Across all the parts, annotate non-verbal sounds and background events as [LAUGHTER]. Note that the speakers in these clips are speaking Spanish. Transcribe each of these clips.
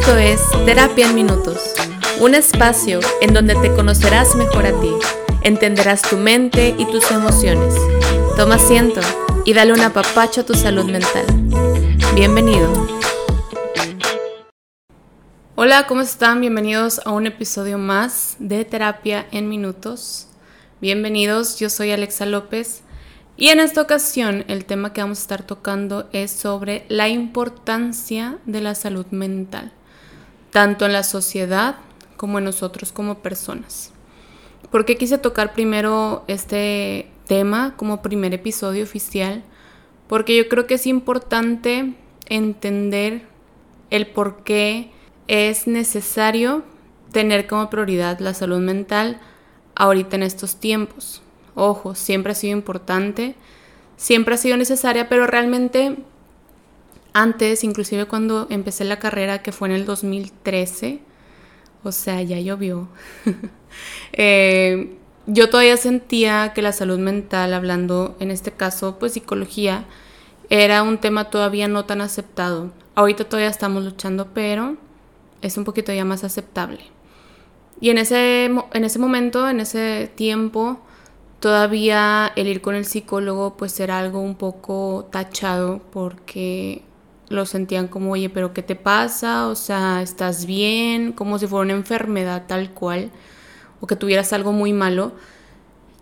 Esto es Terapia en Minutos, un espacio en donde te conocerás mejor a ti, entenderás tu mente y tus emociones. Toma asiento y dale un apapacho a tu salud mental. Bienvenido. Hola, ¿cómo están? Bienvenidos a un episodio más de Terapia en Minutos. Bienvenidos, yo soy Alexa López y en esta ocasión el tema que vamos a estar tocando es sobre la importancia de la salud mental, tanto en la sociedad como en nosotros como personas. ¿Por qué quise tocar primero este tema como primer episodio oficial? Porque yo creo que es importante entender el por qué es necesario tener como prioridad la salud mental ahorita en estos tiempos. Ojo, siempre ha sido importante, siempre ha sido necesaria, pero realmente antes, inclusive cuando empecé la carrera, que fue en el 2013, o sea, ya llovió, [LAUGHS] eh, yo todavía sentía que la salud mental, hablando en este caso, pues psicología, era un tema todavía no tan aceptado. Ahorita todavía estamos luchando, pero es un poquito ya más aceptable. Y en ese, en ese momento, en ese tiempo, Todavía el ir con el psicólogo pues era algo un poco tachado porque lo sentían como, oye, pero ¿qué te pasa? O sea, ¿estás bien? Como si fuera una enfermedad tal cual o que tuvieras algo muy malo.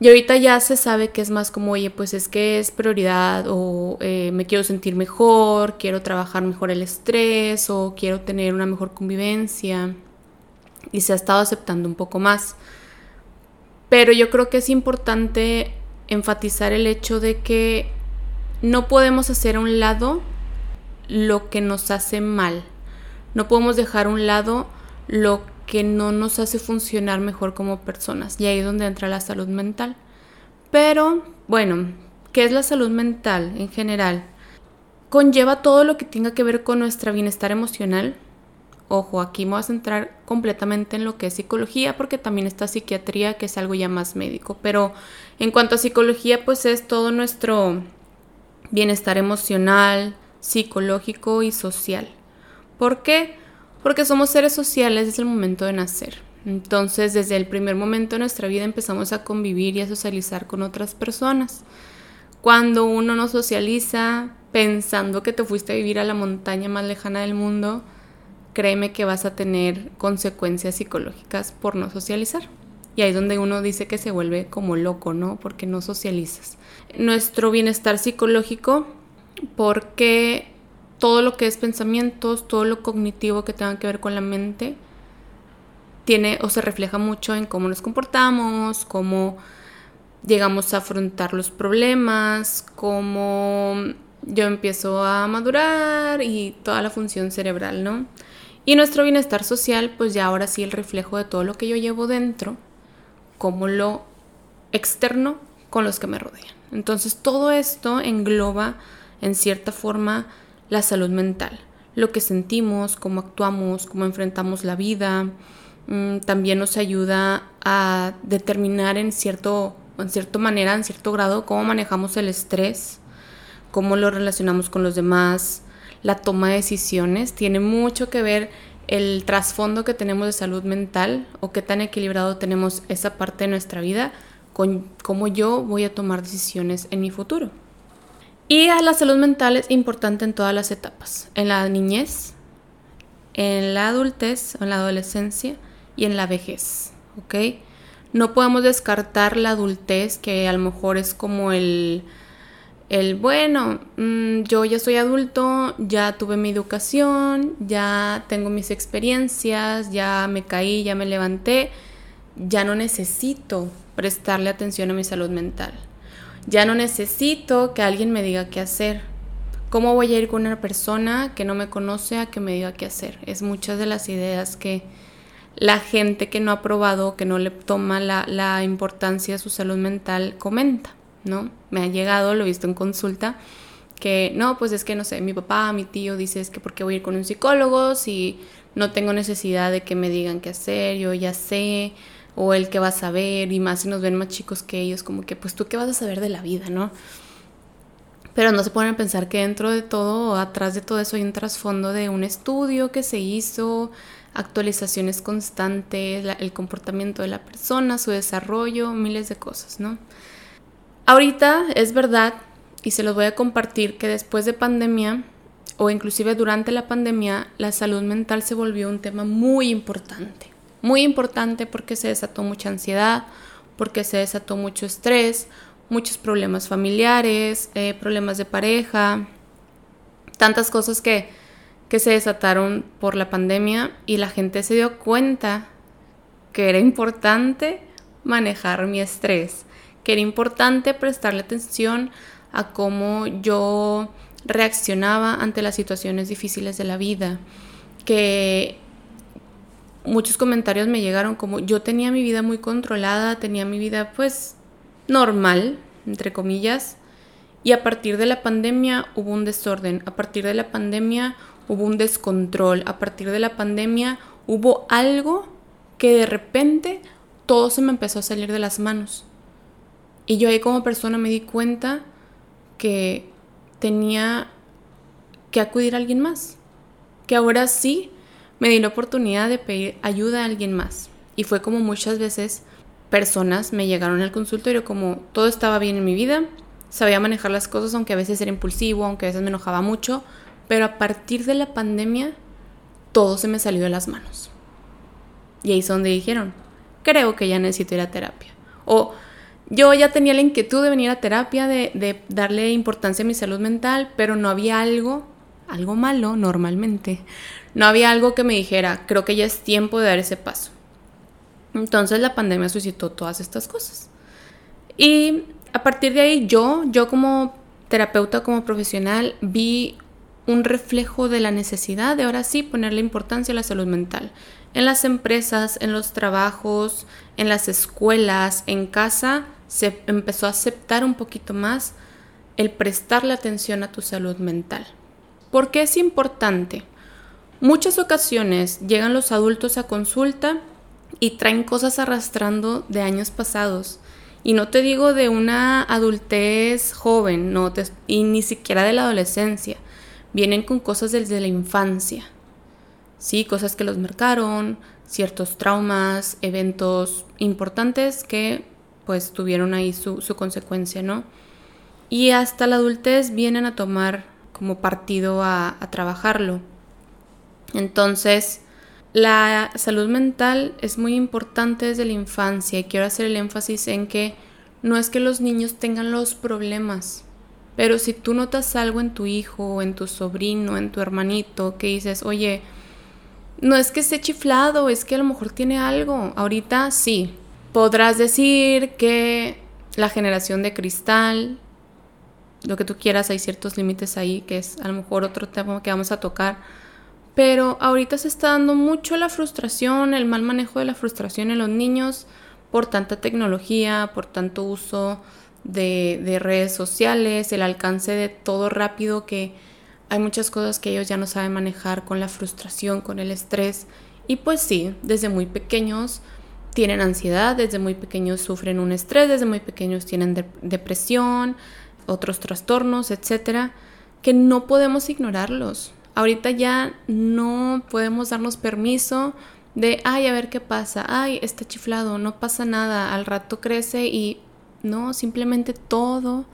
Y ahorita ya se sabe que es más como, oye, pues es que es prioridad o eh, me quiero sentir mejor, quiero trabajar mejor el estrés o quiero tener una mejor convivencia. Y se ha estado aceptando un poco más. Pero yo creo que es importante enfatizar el hecho de que no podemos hacer a un lado lo que nos hace mal. No podemos dejar a un lado lo que no nos hace funcionar mejor como personas. Y ahí es donde entra la salud mental. Pero, bueno, ¿qué es la salud mental en general? Conlleva todo lo que tenga que ver con nuestro bienestar emocional, Ojo, aquí me voy a centrar completamente en lo que es psicología porque también está psiquiatría que es algo ya más médico. Pero en cuanto a psicología pues es todo nuestro bienestar emocional, psicológico y social. ¿Por qué? Porque somos seres sociales desde el momento de nacer. Entonces desde el primer momento de nuestra vida empezamos a convivir y a socializar con otras personas. Cuando uno no socializa pensando que te fuiste a vivir a la montaña más lejana del mundo, créeme que vas a tener consecuencias psicológicas por no socializar. Y ahí es donde uno dice que se vuelve como loco, ¿no? Porque no socializas. Nuestro bienestar psicológico, porque todo lo que es pensamientos, todo lo cognitivo que tenga que ver con la mente, tiene o se refleja mucho en cómo nos comportamos, cómo llegamos a afrontar los problemas, cómo yo empiezo a madurar y toda la función cerebral, ¿no? Y nuestro bienestar social, pues ya ahora sí el reflejo de todo lo que yo llevo dentro, como lo externo con los que me rodean. Entonces todo esto engloba en cierta forma la salud mental, lo que sentimos, cómo actuamos, cómo enfrentamos la vida, mm, también nos ayuda a determinar en cierto en cierta manera, en cierto grado, cómo manejamos el estrés, cómo lo relacionamos con los demás, la toma de decisiones, tiene mucho que ver el trasfondo que tenemos de salud mental o qué tan equilibrado tenemos esa parte de nuestra vida con cómo yo voy a tomar decisiones en mi futuro. Y la salud mental es importante en todas las etapas, en la niñez, en la adultez, en la adolescencia y en la vejez, ¿ok? No podemos descartar la adultez, que a lo mejor es como el el, bueno, mm, yo ya soy adulto, ya tuve mi educación, ya tengo mis experiencias, ya me caí, ya me levanté, ya no necesito prestarle atención a mi salud mental. Ya no necesito que alguien me diga qué hacer. ¿Cómo voy a ir con una persona que no me conoce a que me diga qué hacer? Es muchas de las ideas que la gente que no ha probado, que no le toma la, importancia a su salud mental, comenta. ¿no? Me ha llegado, lo he visto en consulta, que no, pues es que no sé, mi papá, mi tío dice es que por qué voy a ir con un psicólogo si no tengo necesidad de que me digan qué hacer, yo ya sé, o el que va a saber, y más si nos ven más chicos que ellos, como que pues tú qué vas a saber de la vida, ¿no? Pero no se ponen a pensar que dentro de todo, o atrás de todo eso, hay un trasfondo de un estudio que se hizo, actualizaciones constantes, el comportamiento de la persona, su desarrollo, miles de cosas, ¿no? Ahorita es verdad, y se los voy a compartir, que después de pandemia, o inclusive durante la pandemia, la salud mental se volvió un tema muy importante. Muy importante porque se desató mucha ansiedad, porque se desató mucho estrés, muchos problemas familiares, eh, problemas de pareja, tantas cosas que, que se desataron por la pandemia y la gente se dio cuenta que era importante manejar mi estrés, que era importante prestarle atención a cómo yo reaccionaba ante las situaciones difíciles de la vida, que muchos comentarios me llegaron como yo tenía mi vida muy controlada, tenía mi vida pues normal, entre comillas, y a partir de la pandemia hubo un desorden, a partir de la pandemia hubo un descontrol, a partir de la pandemia hubo algo que de repente todo se me empezó a salir de las manos. Y yo ahí como persona me di cuenta que tenía que acudir a alguien más, que ahora sí me di la oportunidad de pedir ayuda a alguien más. Y fue como muchas veces personas me llegaron al consultorio como todo estaba bien en mi vida, sabía manejar las cosas, aunque a veces era impulsivo, aunque a veces me enojaba mucho, pero a partir de la pandemia todo se me salió de las manos. Y ahí es donde dijeron, creo que ya necesito ir a terapia. O yo ya tenía la inquietud de venir a terapia, de, de darle importancia a mi salud mental, pero no había algo, algo malo normalmente, no había algo que me dijera, creo que ya es tiempo de dar ese paso. Entonces la pandemia suscitó todas estas cosas. Y a partir de ahí yo, yo como terapeuta, como profesional, vi un reflejo de la necesidad de ahora sí ponerle importancia a la salud mental. En las empresas, en los trabajos, en las escuelas, en casa, se empezó a aceptar un poquito más el prestarle atención a tu salud mental. ¿Por qué es importante? Muchas ocasiones llegan los adultos a consulta y traen cosas arrastrando de años pasados. Y no te digo de una adultez joven, no y ni siquiera de la adolescencia. Vienen con cosas desde la infancia. Sí, cosas que los marcaron, ciertos traumas, eventos importantes que pues tuvieron ahí su, consecuencia, ¿no? Y hasta la adultez vienen a tomar como partido a trabajarlo. Entonces, la salud mental es muy importante desde la infancia y quiero hacer el énfasis en que no es que los niños tengan los problemas, pero si tú notas algo en tu hijo, en tu sobrino, en tu hermanito, que dices, oye, no es que esté chiflado, es que a lo mejor tiene algo, ahorita sí, podrás decir que la generación de cristal, lo que tú quieras, hay ciertos límites ahí, que es a lo mejor otro tema que vamos a tocar, pero ahorita se está dando mucho la frustración, el mal manejo de la frustración en los niños por tanta tecnología, por tanto uso de, redes sociales, el alcance de todo rápido que hay muchas cosas que ellos ya no saben manejar con la frustración, con el estrés. Y pues sí, desde muy pequeños tienen ansiedad, desde muy pequeños sufren un estrés, desde muy pequeños tienen depresión, otros trastornos, etcétera, que no podemos ignorarlos. Ahorita ya no podemos darnos permiso de, ay, a ver qué pasa, ay, está chiflado, no pasa nada, al rato crece y no, simplemente todo,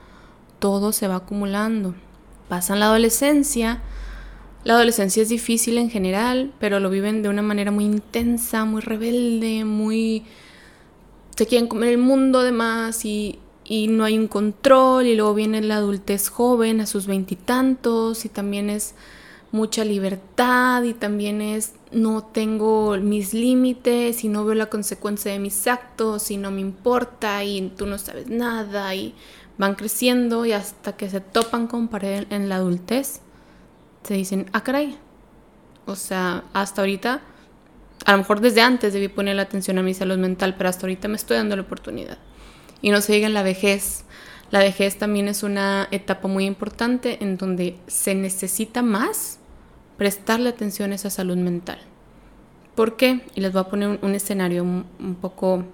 todo se va acumulando. Pasa en la adolescencia, la adolescencia es difícil en general, pero lo viven de una manera muy intensa, muy rebelde, muy... se quieren comer el mundo además y, y no hay un control y luego viene la adultez joven a sus veintitantos y, también es mucha libertad y también es no tengo mis límites y no veo la consecuencia de mis actos y no me importa y tú no sabes nada y van creciendo y hasta que se topan con pared en la adultez se dicen, ah caray, o sea, hasta ahorita, a lo mejor desde antes debí poner la atención a mi salud mental, pero hasta ahorita me estoy dando la oportunidad. Y no se diga en la vejez. La vejez también es una etapa muy importante en donde se necesita más prestarle atención a esa salud mental. ¿Por qué? Y les voy a poner un, escenario un, poco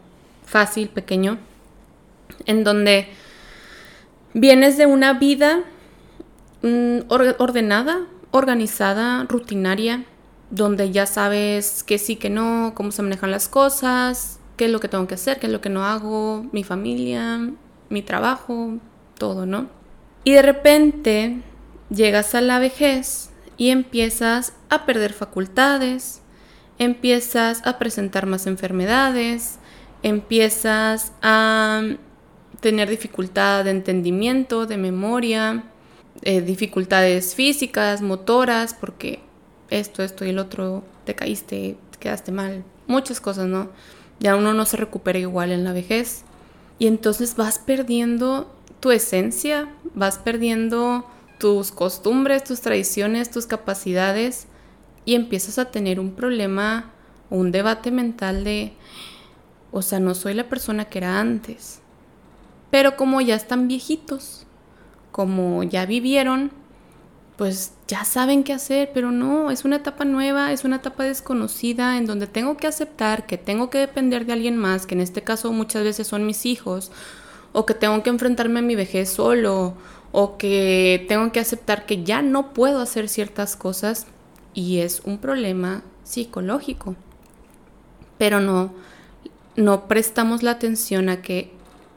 fácil, pequeño, en donde vienes de una vida mm, ordenada, organizada, rutinaria, donde ya sabes que sí, que no, cómo se manejan las cosas, qué es lo que tengo que hacer, qué es lo que no hago, mi familia, mi trabajo, todo, ¿no? Y de repente llegas a la vejez y empiezas a perder facultades, empiezas a presentar más enfermedades, empiezas a tener dificultad de entendimiento, de memoria, eh, dificultades físicas, motoras, porque esto, esto y el otro, te caíste, te quedaste mal, muchas cosas, ¿no? Ya uno no se recupera igual en la vejez. Y entonces vas perdiendo tu esencia, vas perdiendo tus costumbres, tus tradiciones, tus capacidades y empiezas a tener un problema un debate mental de, o sea, no soy la persona que era antes. Pero como ya están viejitos, como ya vivieron, pues ya saben qué hacer, pero no, es una etapa nueva, es una etapa desconocida en donde tengo que aceptar que tengo que depender de alguien más, que en este caso muchas veces son mis hijos, o que tengo que enfrentarme a mi vejez solo, o que tengo que aceptar que ya no puedo hacer ciertas cosas y es un problema psicológico. Pero no, no prestamos la atención a que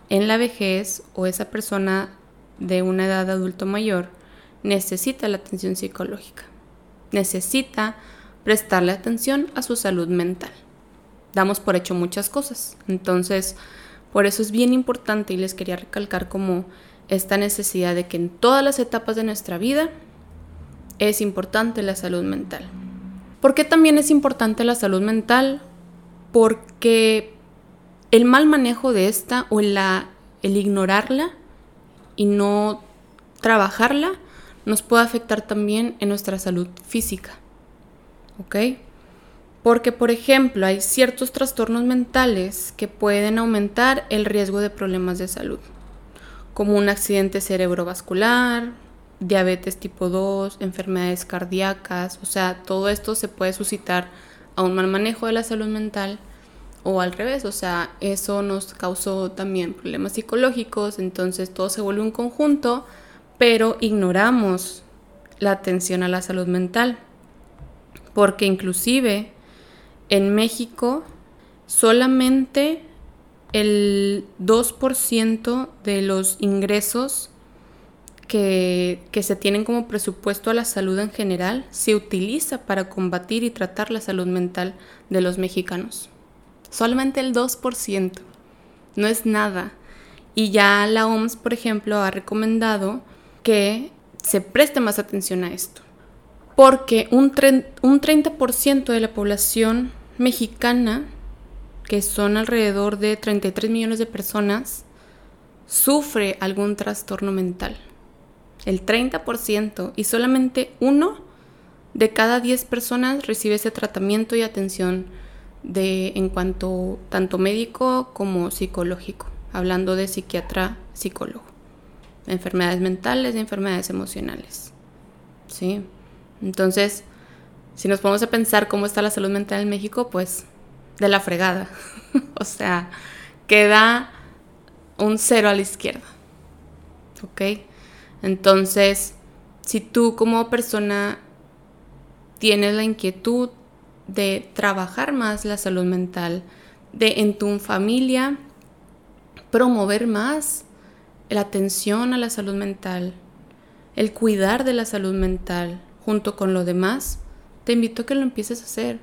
en la vejez o esa persona de una edad adulto mayor, necesita la atención psicológica, necesita prestarle atención a su salud mental. Damos por hecho muchas cosas, entonces por eso es bien importante y les quería recalcar como esta necesidad de que en todas las etapas de nuestra vida es importante la salud mental. ¿Por qué también es importante la salud mental? Porque el mal manejo de esta o la, el ignorarla y no trabajarla nos puede afectar también en nuestra salud física. ¿Ok? Porque, por ejemplo, hay ciertos trastornos mentales que pueden aumentar el riesgo de problemas de salud, como un accidente cerebrovascular, diabetes tipo 2, enfermedades cardíacas, o sea, todo esto se puede suscitar a un mal manejo de la salud mental o al revés, o sea, eso nos causó también problemas psicológicos, entonces todo se vuelve un conjunto pero ignoramos la atención a la salud mental, porque inclusive en México solamente el 2% de los ingresos que, que, se tienen como presupuesto a la salud en general se utiliza para combatir y tratar la salud mental de los mexicanos. Solamente el 2%. No es nada. Y ya la OMS, por ejemplo, ha recomendado que se preste más atención a esto. Porque un, un 30% de la población mexicana, que son alrededor de 33 millones de personas, sufre algún trastorno mental. El 30% y solamente uno de cada 10 personas recibe ese tratamiento y atención de en cuanto tanto médico como psicológico, hablando de psiquiatra, psicólogo enfermedades mentales y enfermedades emocionales. ¿Sí? Entonces, si nos ponemos a pensar cómo está la salud mental en México, pues de la fregada. [LAUGHS] o sea, queda un cero a la izquierda. ¿Ok? Entonces, si tú como persona tienes la inquietud de trabajar más la salud mental, de en tu familia promover más la atención a la salud mental, el cuidar de la salud mental junto con lo demás, te invito a que lo empieces a hacer,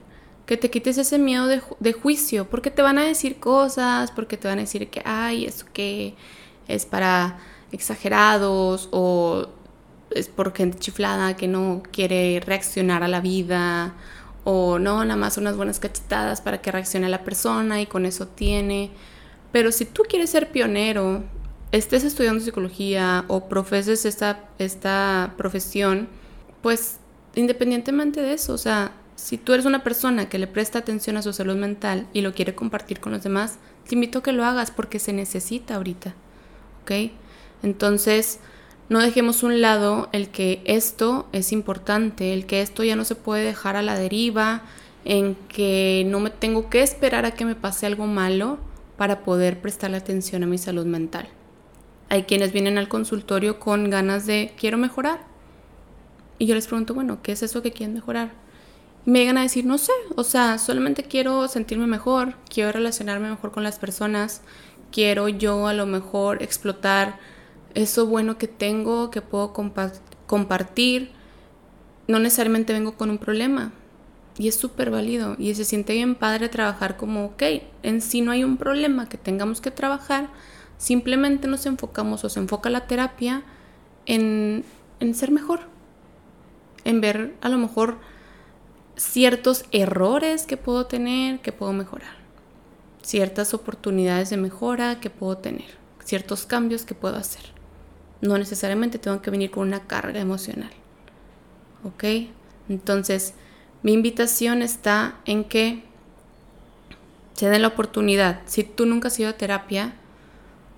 que te quites ese miedo de, juicio, porque te van a decir cosas, porque te van a decir que, ay, eso que es para exagerados o es por gente chiflada que no quiere reaccionar a la vida o no, nada más unas buenas cachetadas para que reaccione la persona y con eso tiene. Pero si tú quieres ser pionero estés estudiando psicología o profeses esta, esta profesión, pues independientemente de eso, o sea, si tú eres una persona que le presta atención a su salud mental y lo quiere compartir con los demás, te invito a que lo hagas porque se necesita ahorita, ¿ok? Entonces, no dejemos un lado el que esto es importante, el que esto ya no se puede dejar a la deriva, en que no me tengo que esperar a que me pase algo malo para poder prestarle atención a mi salud mental. Hay quienes vienen al consultorio con ganas de quiero mejorar, Y yo les pregunto, bueno, ¿qué es eso que quieren mejorar? Y me llegan a decir, no sé, o sea, solamente quiero sentirme mejor, quiero relacionarme mejor con las personas, quiero yo a lo mejor explotar eso bueno que tengo, que puedo compartir. No necesariamente vengo con un problema. Y es súper válido. Y se siente bien padre trabajar como, ok, en sí no hay un problema que tengamos que trabajar. Simplemente nos enfocamos o se enfoca la terapia en, en ser mejor. En ver a lo mejor ciertos errores que puedo tener, que puedo mejorar. Ciertas oportunidades de mejora que puedo tener. Ciertos cambios que puedo hacer. No necesariamente tengo que venir con una carga emocional. ¿Ok? Entonces, mi invitación está en que se den la oportunidad. Si tú nunca has ido a terapia,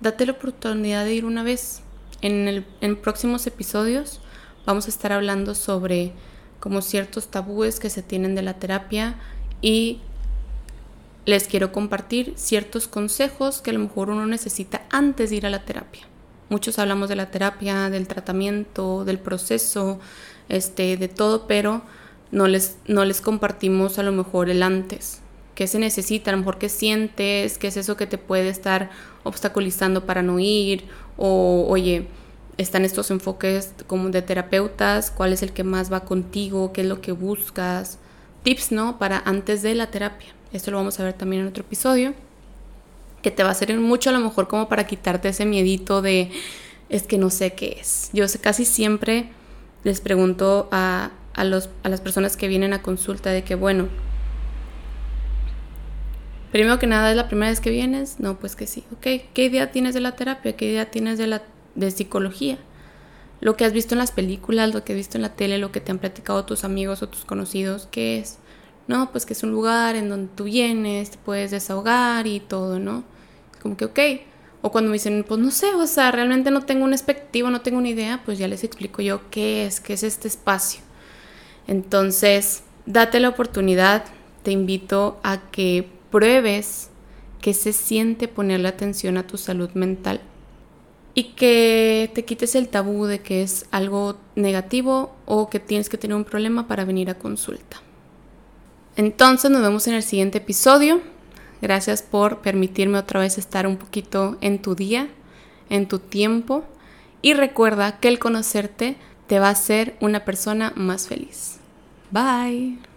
date la oportunidad de ir una vez. En, el, próximos episodios vamos a estar hablando sobre como ciertos tabúes que se tienen de la terapia y les quiero compartir ciertos consejos que a lo mejor uno necesita antes de ir a la terapia. Muchos hablamos de la terapia, del tratamiento, del proceso, este, de todo, pero no les, no les compartimos a lo mejor el antes. ¿Qué se necesita? A lo mejor qué sientes, qué es eso que te puede estar obstaculizando para no ir, o oye, están estos enfoques como de terapeutas, cuál es el que más va contigo, qué es lo que buscas, tips, ¿no? Para antes de la terapia. Esto lo vamos a ver también en otro episodio que te va a servir mucho a lo mejor como para quitarte ese miedito de es que no sé qué es. Yo casi siempre les pregunto a, a, los, a las personas que vienen a consulta de que, bueno, primero que nada, ¿es la primera vez que vienes? No, pues que sí. Ok, ¿qué idea tienes de la terapia? ¿Qué idea tienes de, la, de psicología? Lo que has visto en las películas, lo que has visto en la tele, lo que te han platicado tus amigos o tus conocidos, ¿qué es? No, pues que es un lugar en donde tú vienes, te puedes desahogar y todo, ¿no? como que, ok. O cuando me dicen, pues no sé, o sea, realmente no tengo un expectativo, no tengo una idea, pues ya les explico yo qué es, qué es este espacio. Entonces, date la oportunidad, te invito a que pruebes que se siente ponerle atención a tu salud mental y que te quites el tabú de que es algo negativo o que tienes que tener un problema para venir a consulta. Entonces nos vemos en el siguiente episodio. Gracias por permitirme otra vez estar un poquito en tu día, en tu tiempo. Y recuerda que el conocerte te va a hacer una persona más feliz. Bye.